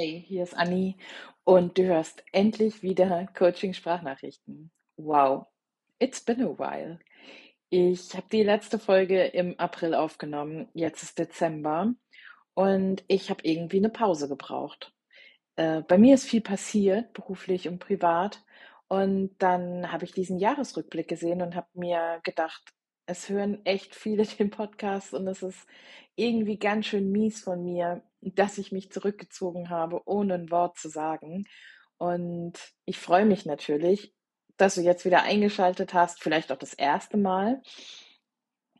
Hey, hier ist Anni und du hörst endlich wieder Coaching-Sprachnachrichten. Wow, it's been a while. Ich habe die letzte Folge im April aufgenommen, jetzt ist Dezember und ich habe irgendwie eine Pause gebraucht. Äh, bei mir ist viel passiert, beruflich und privat. Und dann habe ich diesen Jahresrückblick gesehen und habe mir gedacht, es hören echt viele den Podcast und es ist irgendwie ganz schön mies von mir, dass ich mich zurückgezogen habe, ohne ein Wort zu sagen. Und ich freue mich natürlich, dass du jetzt wieder eingeschaltet hast, vielleicht auch das erste Mal,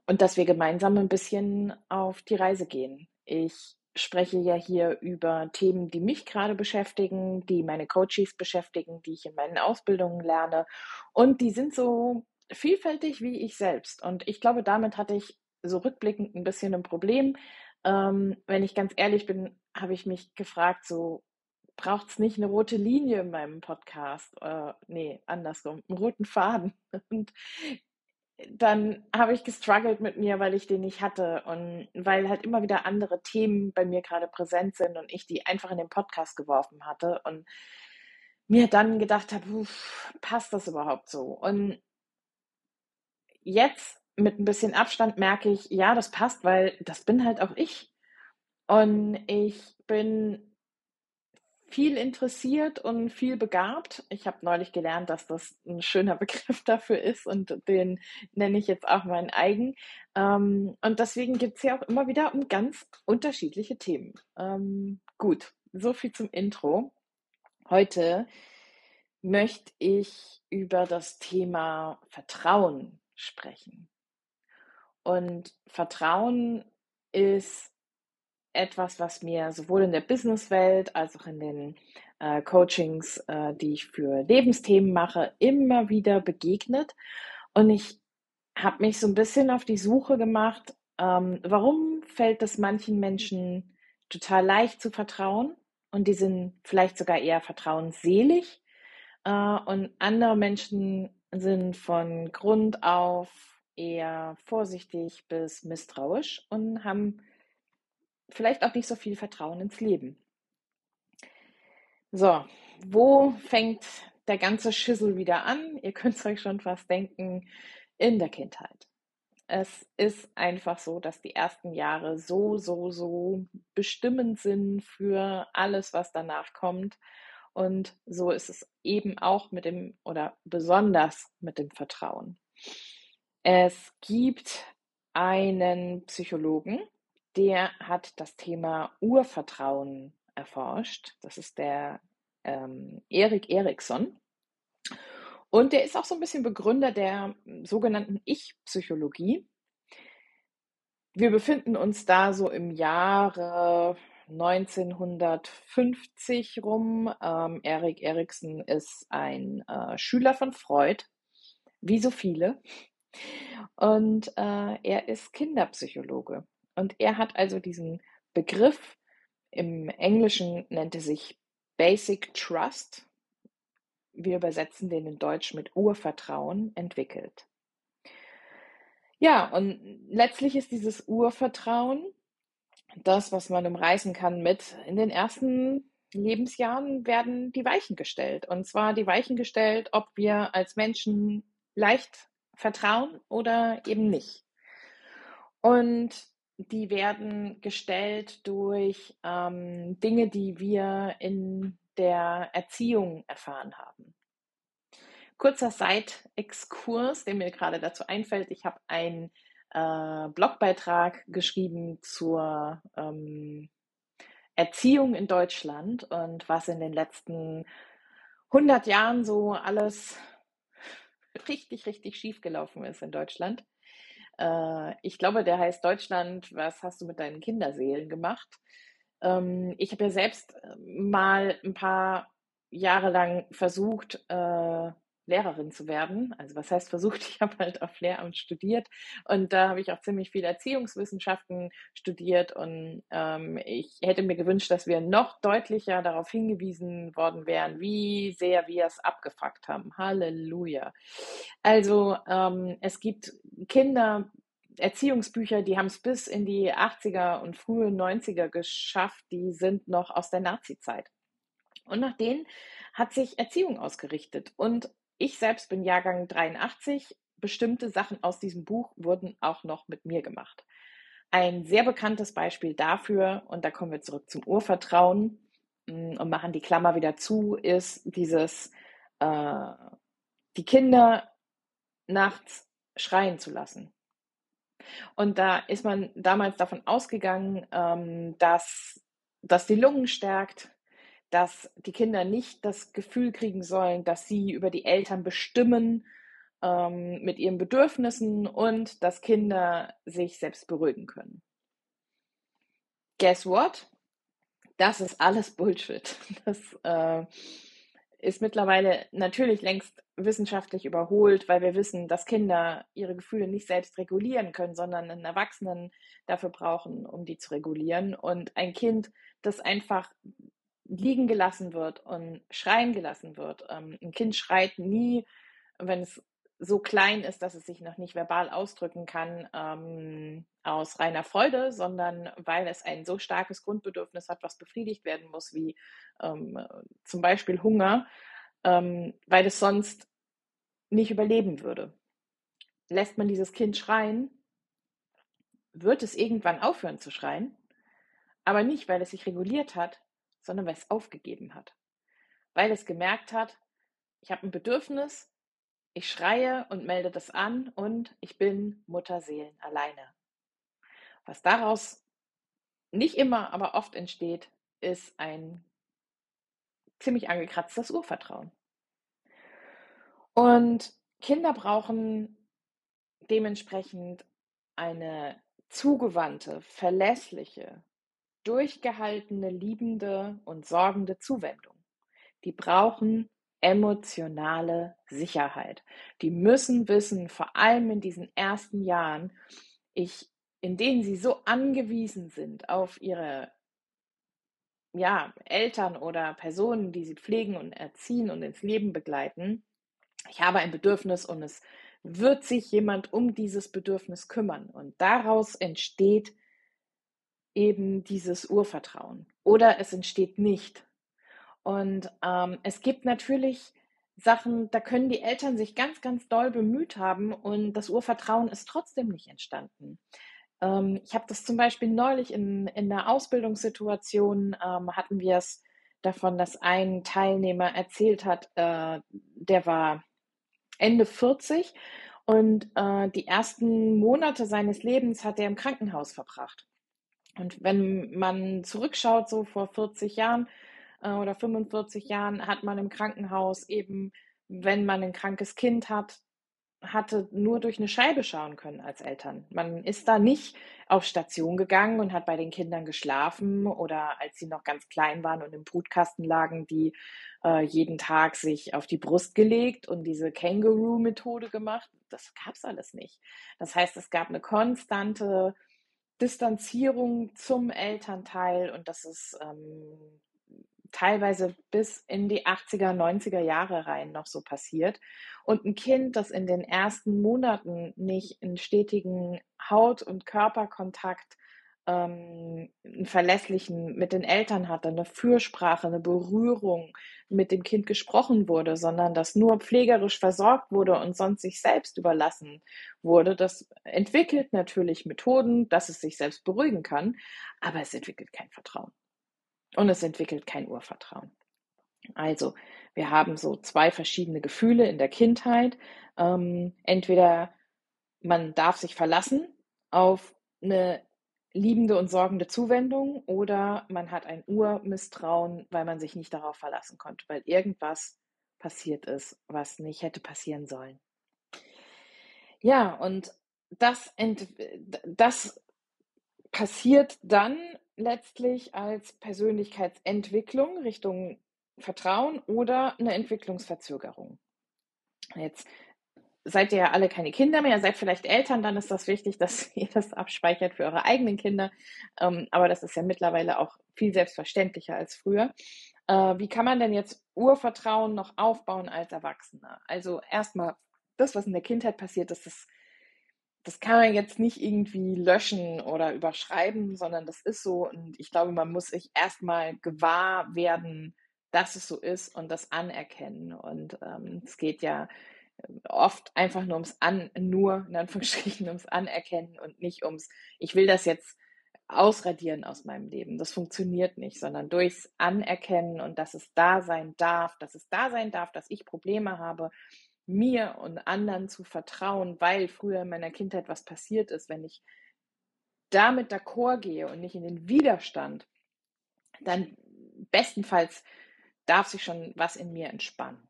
und dass wir gemeinsam ein bisschen auf die Reise gehen. Ich spreche ja hier über Themen, die mich gerade beschäftigen, die meine Coaches beschäftigen, die ich in meinen Ausbildungen lerne. Und die sind so vielfältig wie ich selbst. Und ich glaube, damit hatte ich so rückblickend ein bisschen ein Problem. Ähm, wenn ich ganz ehrlich bin, habe ich mich gefragt, so braucht es nicht eine rote Linie in meinem Podcast? Äh, nee, andersrum, einen roten Faden. Und dann habe ich gestruggelt mit mir, weil ich den nicht hatte und weil halt immer wieder andere Themen bei mir gerade präsent sind und ich die einfach in den Podcast geworfen hatte und mir dann gedacht habe, passt das überhaupt so? Und jetzt mit ein bisschen Abstand merke ich, ja, das passt, weil das bin halt auch ich. Und ich bin viel interessiert und viel begabt. Ich habe neulich gelernt, dass das ein schöner Begriff dafür ist und den nenne ich jetzt auch meinen eigen. Ähm, und deswegen geht es ja auch immer wieder um ganz unterschiedliche Themen. Ähm, gut, so viel zum Intro. Heute möchte ich über das Thema Vertrauen sprechen. Und Vertrauen ist etwas, was mir sowohl in der Businesswelt als auch in den äh, Coachings, äh, die ich für Lebensthemen mache, immer wieder begegnet. Und ich habe mich so ein bisschen auf die Suche gemacht, ähm, warum fällt es manchen Menschen total leicht zu vertrauen und die sind vielleicht sogar eher vertrauensselig äh, und andere Menschen sind von Grund auf eher vorsichtig bis misstrauisch und haben vielleicht auch nicht so viel Vertrauen ins Leben. So, wo fängt der ganze Schissel wieder an? Ihr könnt es euch schon fast denken, in der Kindheit. Es ist einfach so, dass die ersten Jahre so, so, so bestimmend sind für alles, was danach kommt. Und so ist es eben auch mit dem oder besonders mit dem Vertrauen. Es gibt einen Psychologen, der hat das Thema Urvertrauen erforscht. Das ist der ähm, Erik Eriksson. Und der ist auch so ein bisschen Begründer der sogenannten Ich-Psychologie. Wir befinden uns da so im Jahre 1950 rum. Ähm, Erik Erikson ist ein äh, Schüler von Freud, wie so viele. Und äh, er ist Kinderpsychologe. Und er hat also diesen Begriff, im Englischen nennt er sich Basic Trust, wir übersetzen den in Deutsch mit Urvertrauen, entwickelt. Ja, und letztlich ist dieses Urvertrauen das, was man umreißen kann mit in den ersten Lebensjahren werden die Weichen gestellt. Und zwar die Weichen gestellt, ob wir als Menschen leicht vertrauen oder eben nicht. Und die werden gestellt durch ähm, Dinge, die wir in der Erziehung erfahren haben. Kurzer Side-Exkurs, der mir gerade dazu einfällt. Ich habe ein äh, Blogbeitrag geschrieben zur ähm, Erziehung in Deutschland und was in den letzten 100 Jahren so alles richtig, richtig schief gelaufen ist in Deutschland. Äh, ich glaube, der heißt Deutschland, was hast du mit deinen Kinderseelen gemacht? Ähm, ich habe ja selbst äh, mal ein paar Jahre lang versucht, äh, Lehrerin zu werden. Also was heißt versucht, ich habe halt auf Lehramt studiert und da habe ich auch ziemlich viel Erziehungswissenschaften studiert und ähm, ich hätte mir gewünscht, dass wir noch deutlicher darauf hingewiesen worden wären, wie sehr wir es abgefuckt haben. Halleluja. Also ähm, es gibt Kinder, Erziehungsbücher, die haben es bis in die 80er und frühe 90er geschafft, die sind noch aus der Nazi-Zeit. Und nach denen hat sich Erziehung ausgerichtet. Und ich selbst bin Jahrgang 83. Bestimmte Sachen aus diesem Buch wurden auch noch mit mir gemacht. Ein sehr bekanntes Beispiel dafür, und da kommen wir zurück zum Urvertrauen mm, und machen die Klammer wieder zu, ist dieses, äh, die Kinder nachts schreien zu lassen. Und da ist man damals davon ausgegangen, ähm, dass das die Lungen stärkt, dass die Kinder nicht das Gefühl kriegen sollen, dass sie über die Eltern bestimmen ähm, mit ihren Bedürfnissen und dass Kinder sich selbst beruhigen können. Guess what? Das ist alles Bullshit. Das äh, ist mittlerweile natürlich längst wissenschaftlich überholt, weil wir wissen, dass Kinder ihre Gefühle nicht selbst regulieren können, sondern einen Erwachsenen dafür brauchen, um die zu regulieren. Und ein Kind, das einfach liegen gelassen wird und schreien gelassen wird. Ähm, ein Kind schreit nie, wenn es so klein ist, dass es sich noch nicht verbal ausdrücken kann, ähm, aus reiner Freude, sondern weil es ein so starkes Grundbedürfnis hat, was befriedigt werden muss, wie ähm, zum Beispiel Hunger, ähm, weil es sonst nicht überleben würde. Lässt man dieses Kind schreien, wird es irgendwann aufhören zu schreien, aber nicht, weil es sich reguliert hat, sondern weil es aufgegeben hat. Weil es gemerkt hat, ich habe ein Bedürfnis, ich schreie und melde das an und ich bin Mutterseelen alleine. Was daraus nicht immer, aber oft entsteht, ist ein ziemlich angekratztes Urvertrauen. Und Kinder brauchen dementsprechend eine zugewandte, verlässliche, durchgehaltene, liebende und sorgende Zuwendung. Die brauchen emotionale Sicherheit. Die müssen wissen, vor allem in diesen ersten Jahren, ich, in denen sie so angewiesen sind auf ihre ja, Eltern oder Personen, die sie pflegen und erziehen und ins Leben begleiten. Ich habe ein Bedürfnis und es wird sich jemand um dieses Bedürfnis kümmern. Und daraus entsteht eben dieses Urvertrauen oder es entsteht nicht. Und ähm, es gibt natürlich Sachen, da können die Eltern sich ganz, ganz doll bemüht haben und das Urvertrauen ist trotzdem nicht entstanden. Ähm, ich habe das zum Beispiel neulich in, in einer Ausbildungssituation, ähm, hatten wir es davon, dass ein Teilnehmer erzählt hat, äh, der war Ende 40 und äh, die ersten Monate seines Lebens hat er im Krankenhaus verbracht. Und wenn man zurückschaut, so vor 40 Jahren äh, oder 45 Jahren, hat man im Krankenhaus eben, wenn man ein krankes Kind hat, hatte nur durch eine Scheibe schauen können als Eltern. Man ist da nicht auf Station gegangen und hat bei den Kindern geschlafen oder als sie noch ganz klein waren und im Brutkasten lagen, die äh, jeden Tag sich auf die Brust gelegt und diese Kangaroo-Methode gemacht. Das gab es alles nicht. Das heißt, es gab eine konstante Distanzierung zum Elternteil und das ist ähm, teilweise bis in die 80er, 90er Jahre rein noch so passiert. Und ein Kind, das in den ersten Monaten nicht einen stetigen Haut- und Körperkontakt ähm, einen verlässlichen mit den Eltern hatte, eine Fürsprache, eine Berührung mit dem Kind gesprochen wurde, sondern dass nur pflegerisch versorgt wurde und sonst sich selbst überlassen wurde. Das entwickelt natürlich Methoden, dass es sich selbst beruhigen kann, aber es entwickelt kein Vertrauen. Und es entwickelt kein Urvertrauen. Also, wir haben so zwei verschiedene Gefühle in der Kindheit. Ähm, entweder man darf sich verlassen auf eine liebende und sorgende Zuwendung oder man hat ein Urmisstrauen, weil man sich nicht darauf verlassen konnte, weil irgendwas passiert ist, was nicht hätte passieren sollen. Ja, und das, das passiert dann letztlich als Persönlichkeitsentwicklung Richtung Vertrauen oder eine Entwicklungsverzögerung. Jetzt seid ihr ja alle keine Kinder mehr, seid vielleicht Eltern, dann ist das wichtig, dass ihr das abspeichert für eure eigenen Kinder. Ähm, aber das ist ja mittlerweile auch viel selbstverständlicher als früher. Äh, wie kann man denn jetzt Urvertrauen noch aufbauen als Erwachsener? Also erstmal, das, was in der Kindheit passiert, das ist das kann man jetzt nicht irgendwie löschen oder überschreiben, sondern das ist so. Und ich glaube, man muss sich erstmal gewahr werden, dass es so ist und das anerkennen. Und ähm, es geht ja oft einfach nur ums An, nur in Anführungsstrichen ums Anerkennen und nicht ums, ich will das jetzt ausradieren aus meinem Leben. Das funktioniert nicht, sondern durchs Anerkennen und dass es da sein darf, dass es da sein darf, dass ich Probleme habe, mir und anderen zu vertrauen, weil früher in meiner Kindheit was passiert ist, wenn ich damit d'accord gehe und nicht in den Widerstand, dann bestenfalls darf sich schon was in mir entspannen.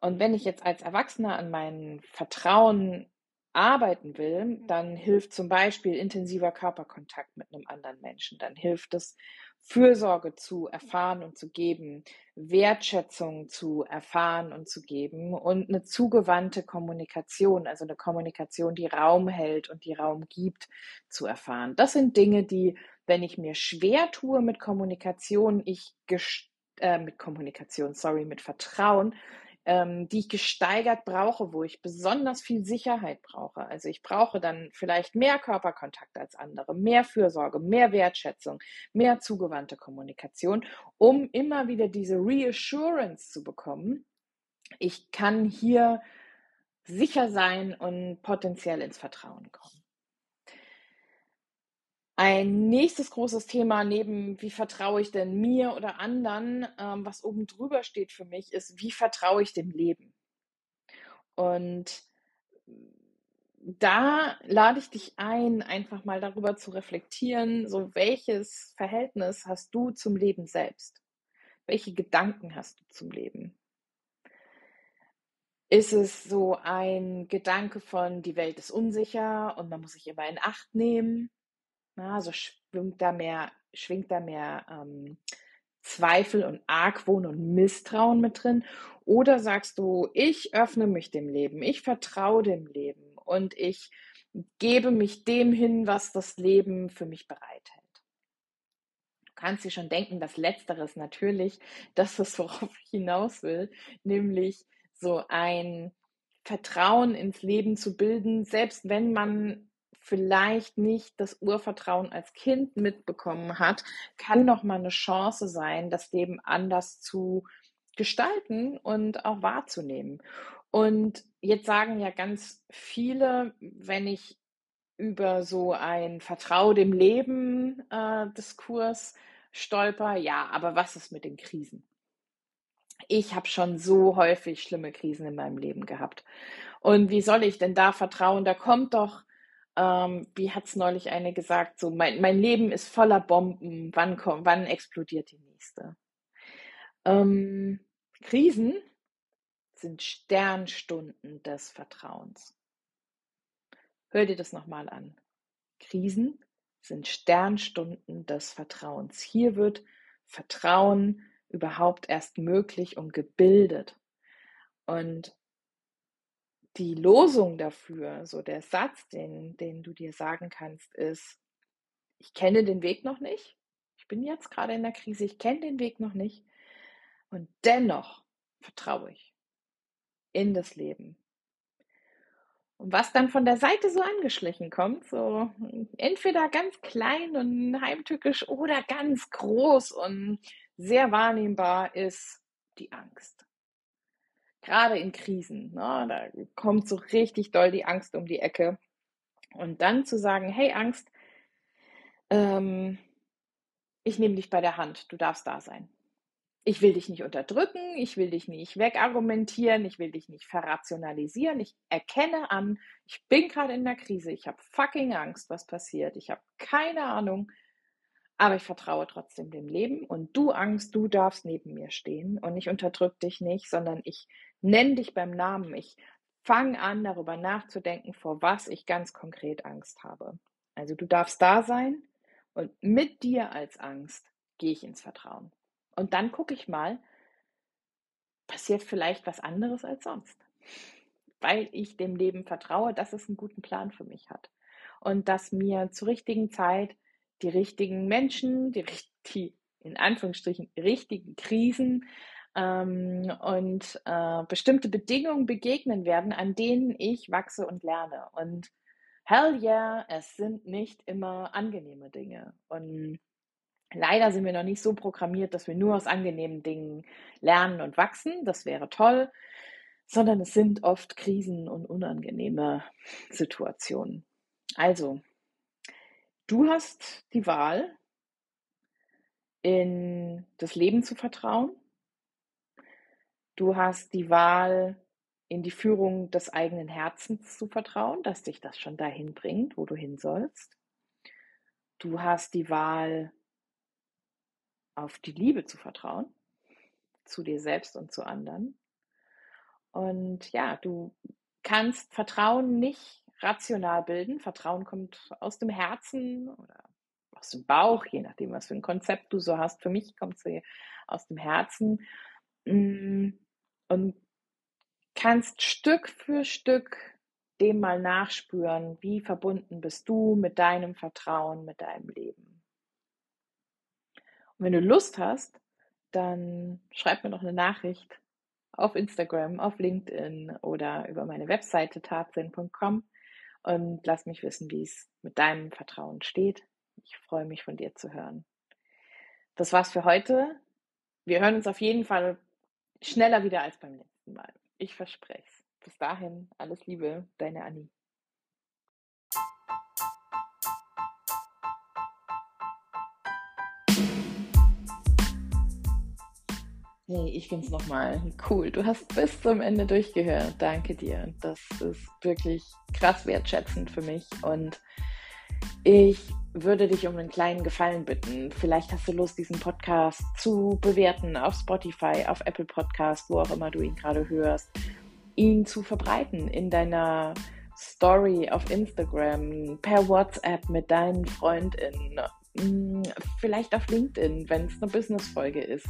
Und wenn ich jetzt als Erwachsener an meinem Vertrauen arbeiten will, dann hilft zum Beispiel intensiver Körperkontakt mit einem anderen Menschen. Dann hilft es, Fürsorge zu erfahren und zu geben, Wertschätzung zu erfahren und zu geben und eine zugewandte Kommunikation, also eine Kommunikation, die Raum hält und die Raum gibt, zu erfahren. Das sind Dinge, die, wenn ich mir schwer tue mit Kommunikation, ich äh, mit Kommunikation, sorry, mit Vertrauen, ähm, die ich gesteigert brauche, wo ich besonders viel Sicherheit brauche. Also ich brauche dann vielleicht mehr Körperkontakt als andere, mehr Fürsorge, mehr Wertschätzung, mehr zugewandte Kommunikation, um immer wieder diese Reassurance zu bekommen. Ich kann hier sicher sein und potenziell ins Vertrauen kommen. Ein nächstes großes Thema neben wie vertraue ich denn mir oder anderen, ähm, was oben drüber steht für mich, ist, wie vertraue ich dem Leben? Und da lade ich dich ein, einfach mal darüber zu reflektieren, so welches Verhältnis hast du zum Leben selbst? Welche Gedanken hast du zum Leben? Ist es so ein Gedanke von, die Welt ist unsicher und man muss sich immer in Acht nehmen? Ja, also schwingt da mehr, schwingt da mehr ähm, Zweifel und Argwohn und Misstrauen mit drin? Oder sagst du, ich öffne mich dem Leben, ich vertraue dem Leben und ich gebe mich dem hin, was das Leben für mich bereithält? Kannst dir schon denken, dass letzteres natürlich das ist, worauf ich hinaus will, nämlich so ein Vertrauen ins Leben zu bilden, selbst wenn man vielleicht nicht das Urvertrauen als Kind mitbekommen hat, kann noch mal eine Chance sein, das Leben anders zu gestalten und auch wahrzunehmen. Und jetzt sagen ja ganz viele, wenn ich über so ein Vertrau dem Leben äh, Diskurs stolper, ja, aber was ist mit den Krisen? Ich habe schon so häufig schlimme Krisen in meinem Leben gehabt. Und wie soll ich denn da vertrauen? Da kommt doch ähm, wie hat es neulich eine gesagt, so mein, mein Leben ist voller Bomben, wann, kommt, wann explodiert die nächste? Ähm, Krisen sind Sternstunden des Vertrauens. Hör dir das nochmal an. Krisen sind Sternstunden des Vertrauens. Hier wird Vertrauen überhaupt erst möglich und gebildet. Und die Losung dafür, so der Satz, den, den du dir sagen kannst, ist, ich kenne den Weg noch nicht. Ich bin jetzt gerade in der Krise, ich kenne den Weg noch nicht. Und dennoch vertraue ich in das Leben. Und was dann von der Seite so angeschlichen kommt, so entweder ganz klein und heimtückisch oder ganz groß und sehr wahrnehmbar, ist die Angst gerade in Krisen, ne, da kommt so richtig doll die Angst um die Ecke. Und dann zu sagen, hey Angst, ähm, ich nehme dich bei der Hand, du darfst da sein. Ich will dich nicht unterdrücken, ich will dich nicht wegargumentieren, ich will dich nicht verrationalisieren. Ich erkenne an, ich bin gerade in der Krise, ich habe fucking Angst, was passiert. Ich habe keine Ahnung, aber ich vertraue trotzdem dem Leben und du Angst, du darfst neben mir stehen und ich unterdrück dich nicht, sondern ich Nenn dich beim Namen. Ich fange an, darüber nachzudenken, vor was ich ganz konkret Angst habe. Also du darfst da sein und mit dir als Angst gehe ich ins Vertrauen. Und dann gucke ich mal, passiert vielleicht was anderes als sonst. Weil ich dem Leben vertraue, dass es einen guten Plan für mich hat. Und dass mir zur richtigen Zeit die richtigen Menschen, die, die in Anführungsstrichen richtigen Krisen ähm, und äh, bestimmte Bedingungen begegnen werden, an denen ich wachse und lerne. Und hell yeah, es sind nicht immer angenehme Dinge. Und leider sind wir noch nicht so programmiert, dass wir nur aus angenehmen Dingen lernen und wachsen. Das wäre toll. Sondern es sind oft Krisen und unangenehme Situationen. Also, du hast die Wahl, in das Leben zu vertrauen. Du hast die Wahl, in die Führung des eigenen Herzens zu vertrauen, dass dich das schon dahin bringt, wo du hin sollst. Du hast die Wahl, auf die Liebe zu vertrauen, zu dir selbst und zu anderen. Und ja, du kannst Vertrauen nicht rational bilden. Vertrauen kommt aus dem Herzen oder aus dem Bauch, je nachdem, was für ein Konzept du so hast. Für mich kommt sie aus dem Herzen. Und kannst Stück für Stück dem mal nachspüren, wie verbunden bist du mit deinem Vertrauen, mit deinem Leben. Und wenn du Lust hast, dann schreib mir noch eine Nachricht auf Instagram, auf LinkedIn oder über meine Webseite tatsinn.com und lass mich wissen, wie es mit deinem Vertrauen steht. Ich freue mich von dir zu hören. Das war's für heute. Wir hören uns auf jeden Fall schneller wieder als beim letzten Mal. Ich verspreche es. Bis dahin, alles Liebe, deine Annie. Hey, ich es nochmal cool. Du hast bis zum Ende durchgehört. Danke dir. Das ist wirklich krass wertschätzend für mich. Und ich würde dich um einen kleinen Gefallen bitten. Vielleicht hast du Lust, diesen Podcast zu bewerten auf Spotify, auf Apple Podcast, wo auch immer du ihn gerade hörst, ihn zu verbreiten in deiner Story auf Instagram, per WhatsApp mit deinen FreundInnen, mm, vielleicht auf LinkedIn, wenn es eine Business-Folge ist.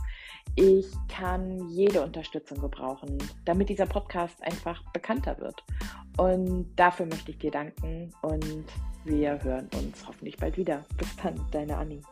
Ich kann jede Unterstützung gebrauchen, damit dieser Podcast einfach bekannter wird. Und dafür möchte ich dir danken und wir hören uns hoffentlich bald wieder. Bis dann, deine Annie.